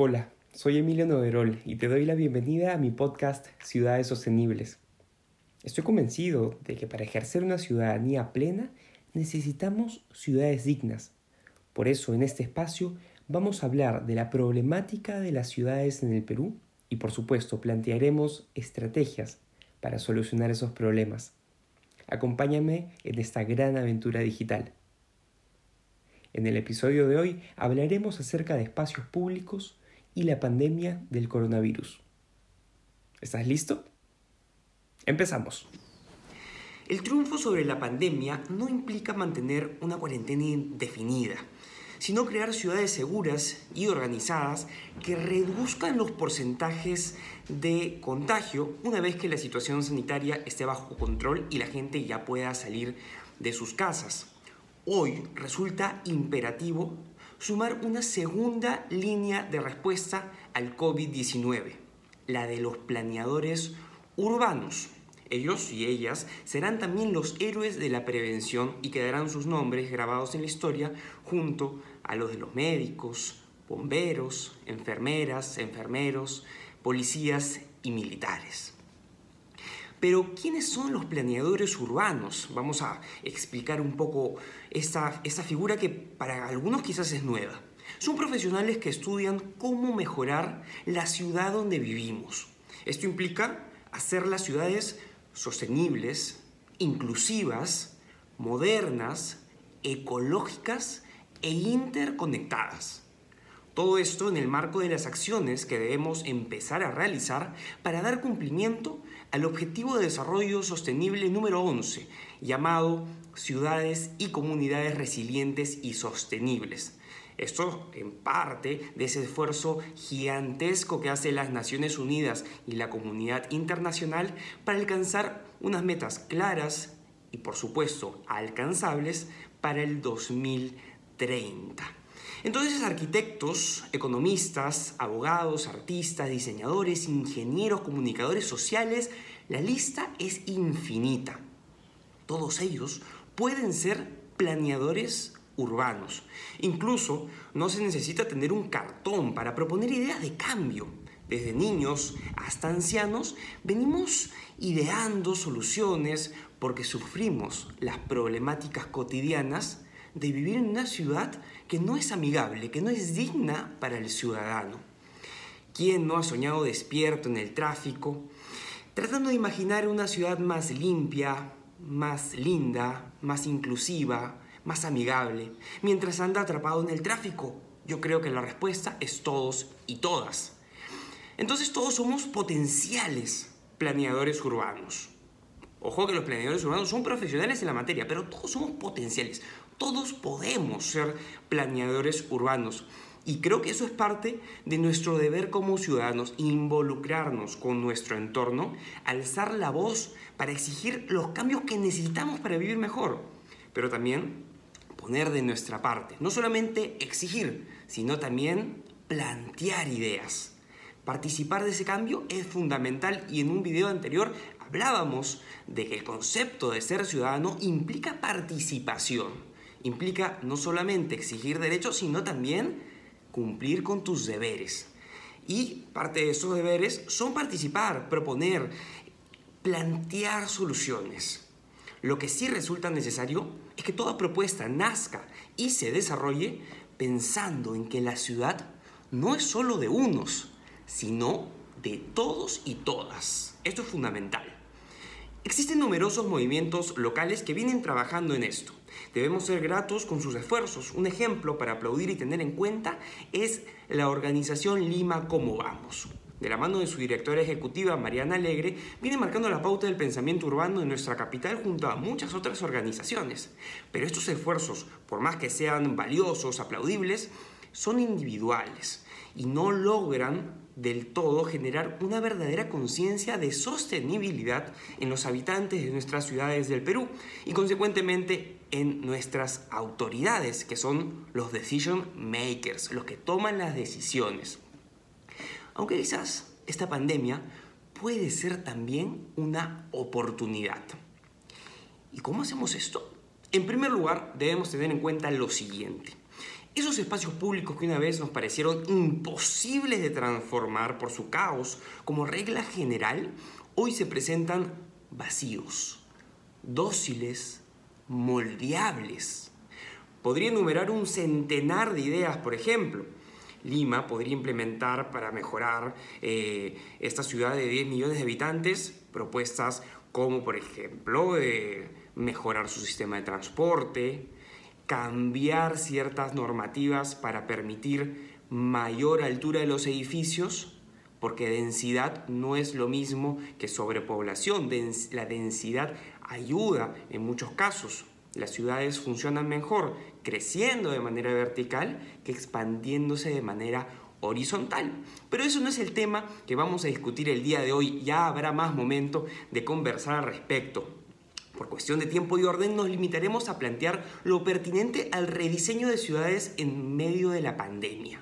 Hola, soy Emilio Noverol y te doy la bienvenida a mi podcast Ciudades Sostenibles. Estoy convencido de que para ejercer una ciudadanía plena necesitamos ciudades dignas. Por eso en este espacio vamos a hablar de la problemática de las ciudades en el Perú y por supuesto plantearemos estrategias para solucionar esos problemas. Acompáñame en esta gran aventura digital. En el episodio de hoy hablaremos acerca de espacios públicos y la pandemia del coronavirus. ¿Estás listo? Empezamos. El triunfo sobre la pandemia no implica mantener una cuarentena indefinida, sino crear ciudades seguras y organizadas que reduzcan los porcentajes de contagio una vez que la situación sanitaria esté bajo control y la gente ya pueda salir de sus casas. Hoy resulta imperativo sumar una segunda línea de respuesta al COVID-19, la de los planeadores urbanos. Ellos y ellas serán también los héroes de la prevención y quedarán sus nombres grabados en la historia junto a los de los médicos, bomberos, enfermeras, enfermeros, policías y militares. Pero, ¿quiénes son los planeadores urbanos? Vamos a explicar un poco esta, esta figura que para algunos quizás es nueva. Son profesionales que estudian cómo mejorar la ciudad donde vivimos. Esto implica hacer las ciudades sostenibles, inclusivas, modernas, ecológicas e interconectadas. Todo esto en el marco de las acciones que debemos empezar a realizar para dar cumplimiento al Objetivo de Desarrollo Sostenible número 11, llamado Ciudades y Comunidades Resilientes y Sostenibles. Esto en parte de ese esfuerzo gigantesco que hace las Naciones Unidas y la comunidad internacional para alcanzar unas metas claras y por supuesto alcanzables para el 2030. Entonces arquitectos, economistas, abogados, artistas, diseñadores, ingenieros, comunicadores sociales, la lista es infinita. Todos ellos pueden ser planeadores urbanos. Incluso no se necesita tener un cartón para proponer ideas de cambio. Desde niños hasta ancianos venimos ideando soluciones porque sufrimos las problemáticas cotidianas de vivir en una ciudad que no es amigable, que no es digna para el ciudadano. ¿Quién no ha soñado despierto en el tráfico, tratando de imaginar una ciudad más limpia, más linda, más inclusiva, más amigable, mientras anda atrapado en el tráfico? Yo creo que la respuesta es todos y todas. Entonces todos somos potenciales planeadores urbanos. Ojo que los planeadores urbanos son profesionales en la materia, pero todos somos potenciales. Todos podemos ser planeadores urbanos. Y creo que eso es parte de nuestro deber como ciudadanos, involucrarnos con nuestro entorno, alzar la voz para exigir los cambios que necesitamos para vivir mejor, pero también poner de nuestra parte. No solamente exigir, sino también plantear ideas. Participar de ese cambio es fundamental y en un video anterior hablábamos de que el concepto de ser ciudadano implica participación, implica no solamente exigir derechos, sino también cumplir con tus deberes. Y parte de esos deberes son participar, proponer, plantear soluciones. Lo que sí resulta necesario es que toda propuesta nazca y se desarrolle pensando en que la ciudad no es solo de unos, sino de todos y todas. Esto es fundamental. Existen numerosos movimientos locales que vienen trabajando en esto. Debemos ser gratos con sus esfuerzos. Un ejemplo para aplaudir y tener en cuenta es la organización Lima Como Vamos. De la mano de su directora ejecutiva, Mariana Alegre, viene marcando la pauta del pensamiento urbano en nuestra capital junto a muchas otras organizaciones. Pero estos esfuerzos, por más que sean valiosos, aplaudibles, son individuales y no logran del todo generar una verdadera conciencia de sostenibilidad en los habitantes de nuestras ciudades del Perú y consecuentemente en nuestras autoridades, que son los decision makers, los que toman las decisiones. Aunque quizás esta pandemia puede ser también una oportunidad. ¿Y cómo hacemos esto? En primer lugar, debemos tener en cuenta lo siguiente. Esos espacios públicos que una vez nos parecieron imposibles de transformar por su caos, como regla general, hoy se presentan vacíos, dóciles, moldeables. Podría enumerar un centenar de ideas, por ejemplo. Lima podría implementar para mejorar eh, esta ciudad de 10 millones de habitantes propuestas como, por ejemplo, mejorar su sistema de transporte, cambiar ciertas normativas para permitir mayor altura de los edificios, porque densidad no es lo mismo que sobrepoblación. La densidad ayuda en muchos casos. Las ciudades funcionan mejor creciendo de manera vertical que expandiéndose de manera horizontal. Pero eso no es el tema que vamos a discutir el día de hoy. Ya habrá más momento de conversar al respecto. Por cuestión de tiempo y orden nos limitaremos a plantear lo pertinente al rediseño de ciudades en medio de la pandemia.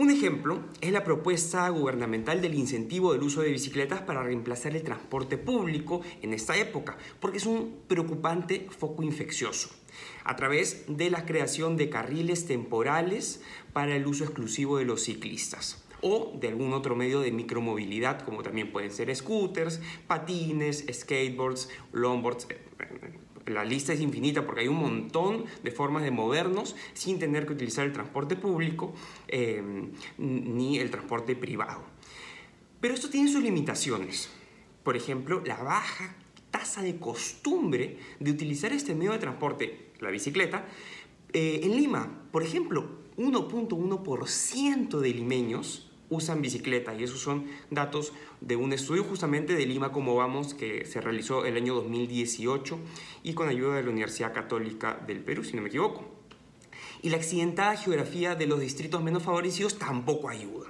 Un ejemplo es la propuesta gubernamental del incentivo del uso de bicicletas para reemplazar el transporte público en esta época, porque es un preocupante foco infeccioso, a través de la creación de carriles temporales para el uso exclusivo de los ciclistas o de algún otro medio de micromovilidad, como también pueden ser scooters, patines, skateboards, longboards. La lista es infinita porque hay un montón de formas de movernos sin tener que utilizar el transporte público eh, ni el transporte privado. Pero esto tiene sus limitaciones. Por ejemplo, la baja tasa de costumbre de utilizar este medio de transporte, la bicicleta, eh, en Lima, por ejemplo, 1.1% de limeños usan bicicleta y esos son datos de un estudio justamente de Lima como vamos que se realizó el año 2018 y con ayuda de la Universidad Católica del Perú, si no me equivoco. Y la accidentada geografía de los distritos menos favorecidos tampoco ayuda.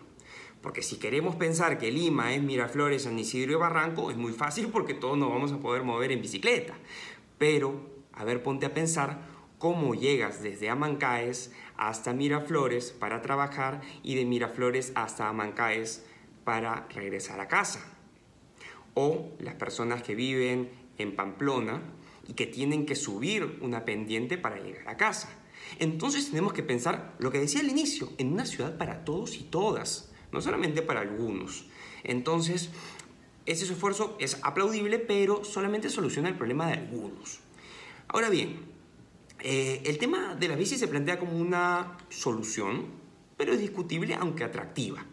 Porque si queremos pensar que Lima es Miraflores, San Isidro y Barranco, es muy fácil porque todos nos vamos a poder mover en bicicleta. Pero, a ver, ponte a pensar cómo llegas desde Amancaes hasta Miraflores para trabajar y de Miraflores hasta Amancaes para regresar a casa. O las personas que viven en Pamplona y que tienen que subir una pendiente para llegar a casa. Entonces tenemos que pensar lo que decía al inicio, en una ciudad para todos y todas, no solamente para algunos. Entonces, ese esfuerzo es aplaudible, pero solamente soluciona el problema de algunos. Ahora bien, eh, el tema de la bici se plantea como una solución, pero es discutible aunque atractiva.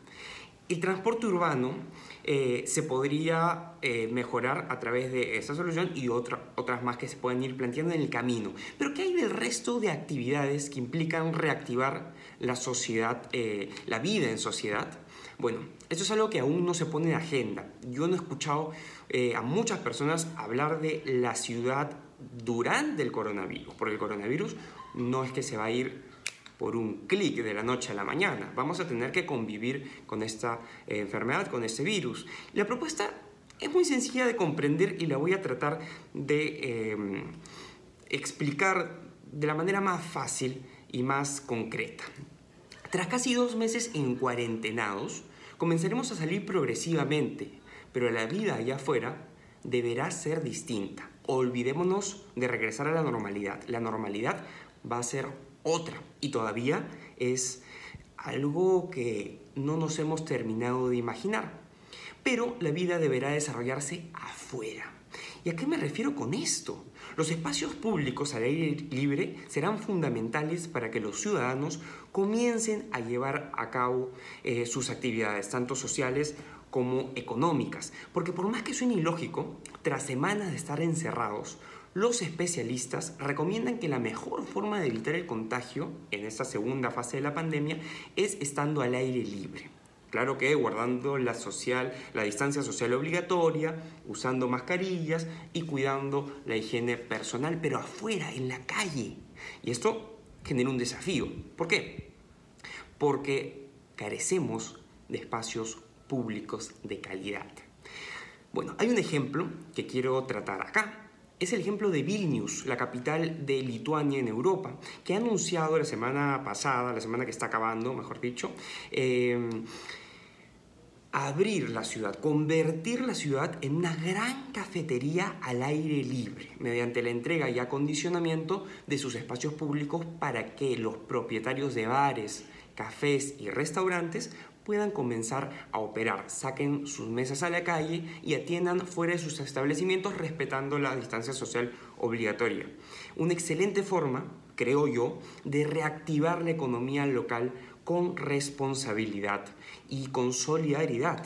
El transporte urbano eh, se podría eh, mejorar a través de esa solución y otras más que se pueden ir planteando en el camino. Pero ¿qué hay del resto de actividades que implican reactivar la sociedad, la vida en sociedad? Bueno, esto es algo que aún no se pone en agenda. Yo no he escuchado a muchas personas hablar de la ciudad durante el coronavirus, porque el coronavirus no es que se va a ir por un clic de la noche a la mañana. Vamos a tener que convivir con esta eh, enfermedad, con este virus. La propuesta es muy sencilla de comprender y la voy a tratar de em, explicar de la manera más fácil y más concreta. Tras casi dos meses en cuarentenados, comenzaremos a salir progresivamente, pero la vida allá afuera deberá ser distinta olvidémonos de regresar a la normalidad. La normalidad va a ser otra y todavía es algo que no nos hemos terminado de imaginar. Pero la vida deberá desarrollarse afuera. ¿Y a qué me refiero con esto? Los espacios públicos al aire libre serán fundamentales para que los ciudadanos comiencen a llevar a cabo eh, sus actividades, tanto sociales como económicas. Porque por más que suene ilógico, tras semanas de estar encerrados, los especialistas recomiendan que la mejor forma de evitar el contagio en esta segunda fase de la pandemia es estando al aire libre. Claro que guardando la, social, la distancia social obligatoria, usando mascarillas y cuidando la higiene personal, pero afuera, en la calle. Y esto genera un desafío. ¿Por qué? Porque carecemos de espacios públicos de calidad. Bueno, hay un ejemplo que quiero tratar acá. Es el ejemplo de Vilnius, la capital de Lituania en Europa, que ha anunciado la semana pasada, la semana que está acabando, mejor dicho, eh, abrir la ciudad, convertir la ciudad en una gran cafetería al aire libre, mediante la entrega y acondicionamiento de sus espacios públicos para que los propietarios de bares, cafés y restaurantes puedan comenzar a operar, saquen sus mesas a la calle y atiendan fuera de sus establecimientos respetando la distancia social obligatoria. Una excelente forma, creo yo, de reactivar la economía local con responsabilidad y con solidaridad.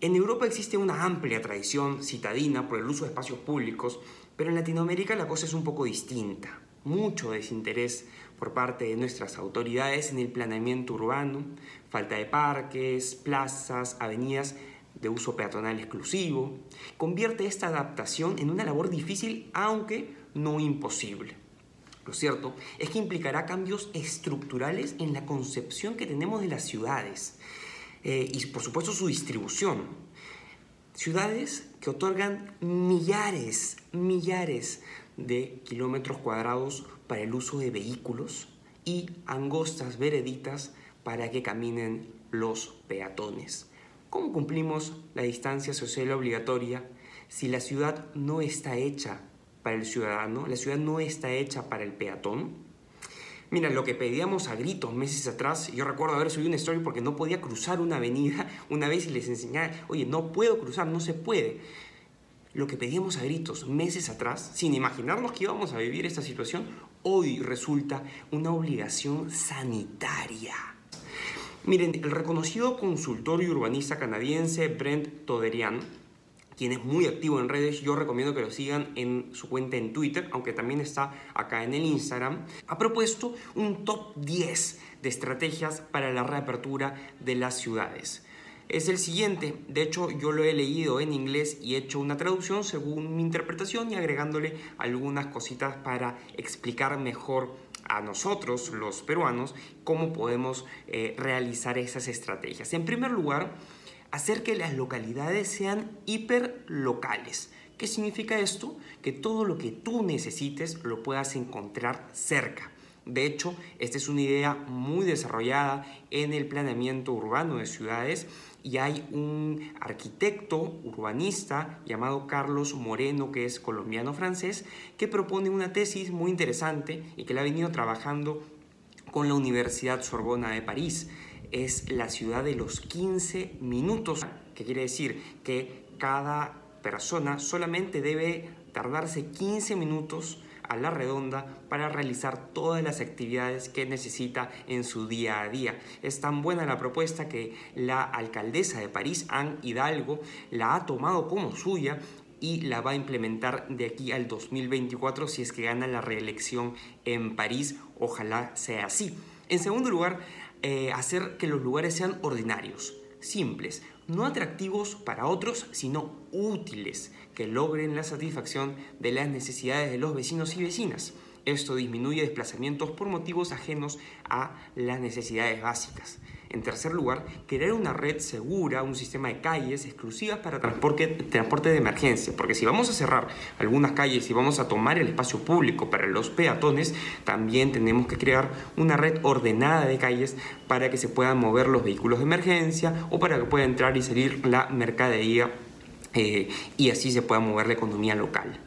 En Europa existe una amplia tradición citadina por el uso de espacios públicos, pero en Latinoamérica la cosa es un poco distinta. Mucho desinterés por parte de nuestras autoridades en el planeamiento urbano, falta de parques, plazas, avenidas de uso peatonal exclusivo, convierte esta adaptación en una labor difícil aunque no imposible. Lo cierto es que implicará cambios estructurales en la concepción que tenemos de las ciudades eh, y por supuesto su distribución. Ciudades que otorgan millares, millares de kilómetros cuadrados para el uso de vehículos y angostas vereditas para que caminen los peatones. ¿Cómo cumplimos la distancia social obligatoria si la ciudad no está hecha para el ciudadano, la ciudad no está hecha para el peatón. Mira, lo que pedíamos a gritos meses atrás, yo recuerdo haber subido una story porque no podía cruzar una avenida una vez y les enseñaba, oye, no puedo cruzar, no se puede. Lo que pedíamos a gritos meses atrás, sin imaginarnos que íbamos a vivir esta situación, hoy resulta una obligación sanitaria. Miren, el reconocido consultor y urbanista canadiense Brent Toderian quien es muy activo en redes, yo recomiendo que lo sigan en su cuenta en Twitter, aunque también está acá en el Instagram, ha propuesto un top 10 de estrategias para la reapertura de las ciudades. Es el siguiente, de hecho yo lo he leído en inglés y he hecho una traducción según mi interpretación y agregándole algunas cositas para explicar mejor a nosotros, los peruanos, cómo podemos eh, realizar esas estrategias. En primer lugar, hacer que las localidades sean hiperlocales. ¿Qué significa esto? Que todo lo que tú necesites lo puedas encontrar cerca. De hecho, esta es una idea muy desarrollada en el planeamiento urbano de ciudades y hay un arquitecto urbanista llamado Carlos Moreno, que es colombiano-francés, que propone una tesis muy interesante y que la ha venido trabajando con la Universidad Sorbona de París. Es la ciudad de los 15 minutos, que quiere decir que cada persona solamente debe tardarse 15 minutos a la redonda para realizar todas las actividades que necesita en su día a día. Es tan buena la propuesta que la alcaldesa de París, Anne Hidalgo, la ha tomado como suya y la va a implementar de aquí al 2024 si es que gana la reelección en París. Ojalá sea así. En segundo lugar, eh, hacer que los lugares sean ordinarios, simples, no atractivos para otros, sino útiles, que logren la satisfacción de las necesidades de los vecinos y vecinas. Esto disminuye desplazamientos por motivos ajenos a las necesidades básicas. En tercer lugar, crear una red segura, un sistema de calles exclusivas para transporte, de emergencia, porque si vamos a cerrar algunas calles y vamos a tomar el espacio público para los peatones, también tenemos que crear una red ordenada de calles para que se puedan mover los vehículos de emergencia o para que pueda entrar y salir la mercadería eh, y así se pueda mover la economía local.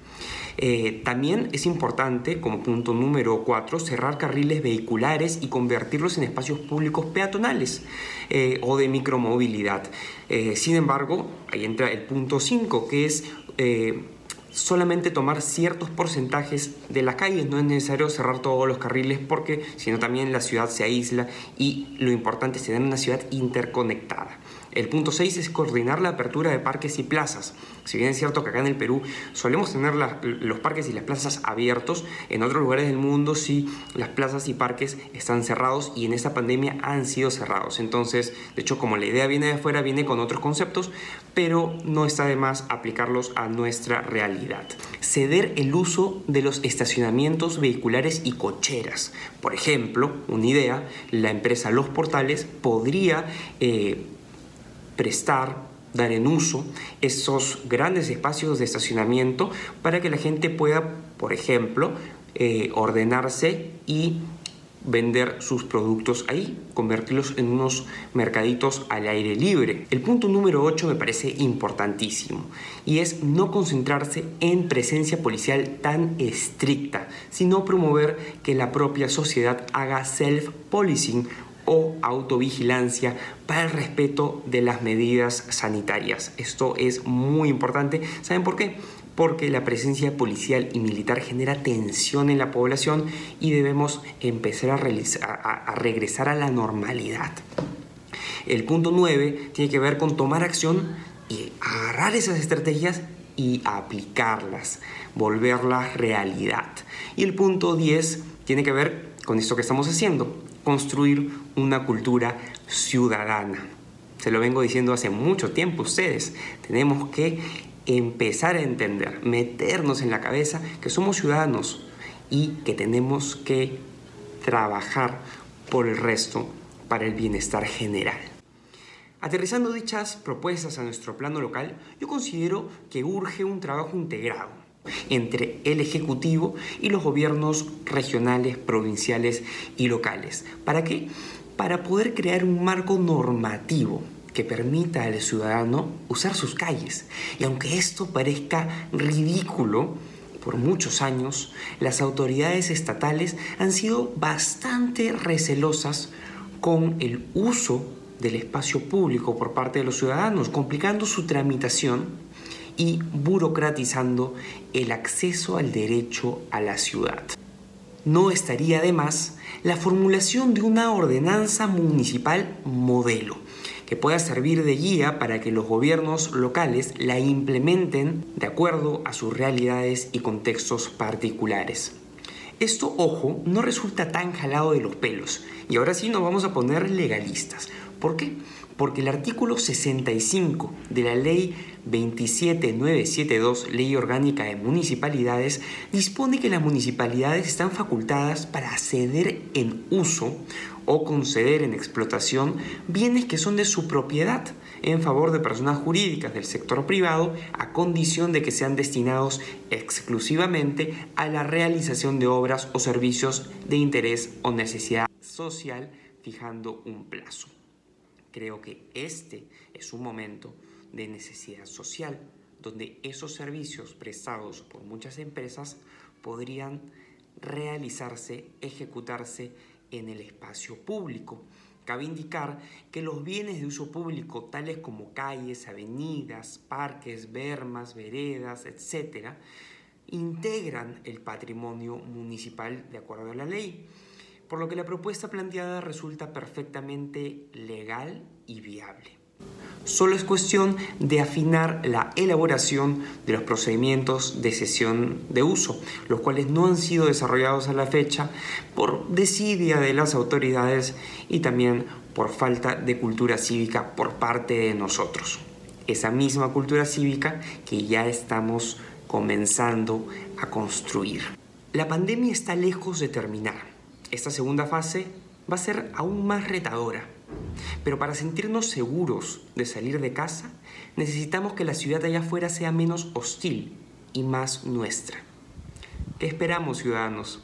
Eh, también es importante, como punto número 4, cerrar carriles vehiculares y convertirlos en espacios públicos peatonales eh, o de micromovilidad. Eh, sin embargo, ahí entra el punto 5, que es solamente tomar ciertos porcentajes de las calles, no es necesario cerrar todos los carriles porque si no también la ciudad se aísla y lo importante es tener una ciudad interconectada. El punto 6 es coordinar la apertura de parques y plazas. Si bien es cierto que acá en el Perú solemos tener los parques y las plazas abiertos, en otros lugares del mundo sí las plazas y parques están cerrados y en esta pandemia han sido cerrados. Entonces, de hecho, como la idea viene de afuera, viene con otros conceptos, pero no está de más aplicarlos a nuestra realidad. Ceder el uso de los estacionamientos vehiculares y cocheras. Por ejemplo, una idea, la empresa Los Portales podría... Eh, prestar, dar en uso esos grandes espacios de estacionamiento para que la gente pueda, por ejemplo, eh, ordenarse y vender sus productos ahí, convertirlos en unos mercaditos al aire libre. El punto número 8 me parece importantísimo y es no concentrarse en presencia policial tan estricta, sino promover que la propia sociedad haga self-policing o autovigilancia para el respeto de las medidas sanitarias. Esto es muy importante. ¿Saben por qué? porque la presencia policial y militar genera tensión en la población y debemos empezar a, regresar a la normalidad. El punto 9 tiene que ver con tomar acción y agarrar esas estrategias y aplicarlas, volverlas realidad. Y el punto 10 tiene que ver con esto que estamos haciendo, construir una cultura ciudadana. Se lo vengo diciendo hace mucho tiempo ustedes. Tenemos que empezar a entender, meternos en la cabeza que somos ciudadanos y que tenemos que trabajar por el resto para el bienestar general. Aterrizando dichas propuestas a nuestro plano local, yo considero que urge un trabajo integrado entre el Ejecutivo y los gobiernos regionales, provinciales y locales. ¿Para qué? Para poder crear un marco normativo que permita al ciudadano usar sus calles. Y aunque esto parezca ridículo, por muchos años las autoridades estatales han sido bastante recelosas con el uso del espacio público por parte de los ciudadanos, complicando su tramitación y burocratizando el acceso al derecho a la ciudad. No estaría de más la formulación de una ordenanza municipal modelo que pueda servir de guía para que los gobiernos locales la implementen de acuerdo a sus realidades y contextos particulares. Esto, ojo, no resulta tan jalado de los pelos. Y ahora sí nos vamos a poner legalistas. ¿Por qué? Porque el artículo 65 de la ley 27972, Ley Orgánica de Municipalidades, dispone que las municipalidades están facultadas para ceder en uso o conceder en explotación bienes que son de su propiedad en favor de personas jurídicas del sector privado a condición de que sean destinados exclusivamente a la realización de obras o servicios de interés o necesidad social fijando un plazo. Creo que este es un momento de necesidad social donde esos servicios prestados por muchas empresas podrían realizarse, ejecutarse en el espacio público. Cabe indicar que los bienes de uso público, tales como calles, avenidas, parques, bermas, veredas, etc., integran el patrimonio municipal de acuerdo a la ley por lo que la propuesta planteada resulta perfectamente legal y viable. Solo es cuestión de afinar la elaboración de los procedimientos de cesión de uso, los cuales no han sido desarrollados a la fecha por desidia de las autoridades y también por falta de cultura cívica por parte de nosotros. Esa misma cultura cívica que ya estamos comenzando a construir. La pandemia está lejos de terminar esta segunda fase va a ser aún más retadora. Pero para sentirnos seguros de salir de casa, necesitamos que la ciudad allá afuera sea menos hostil y más nuestra. ¿Qué esperamos, ciudadanos?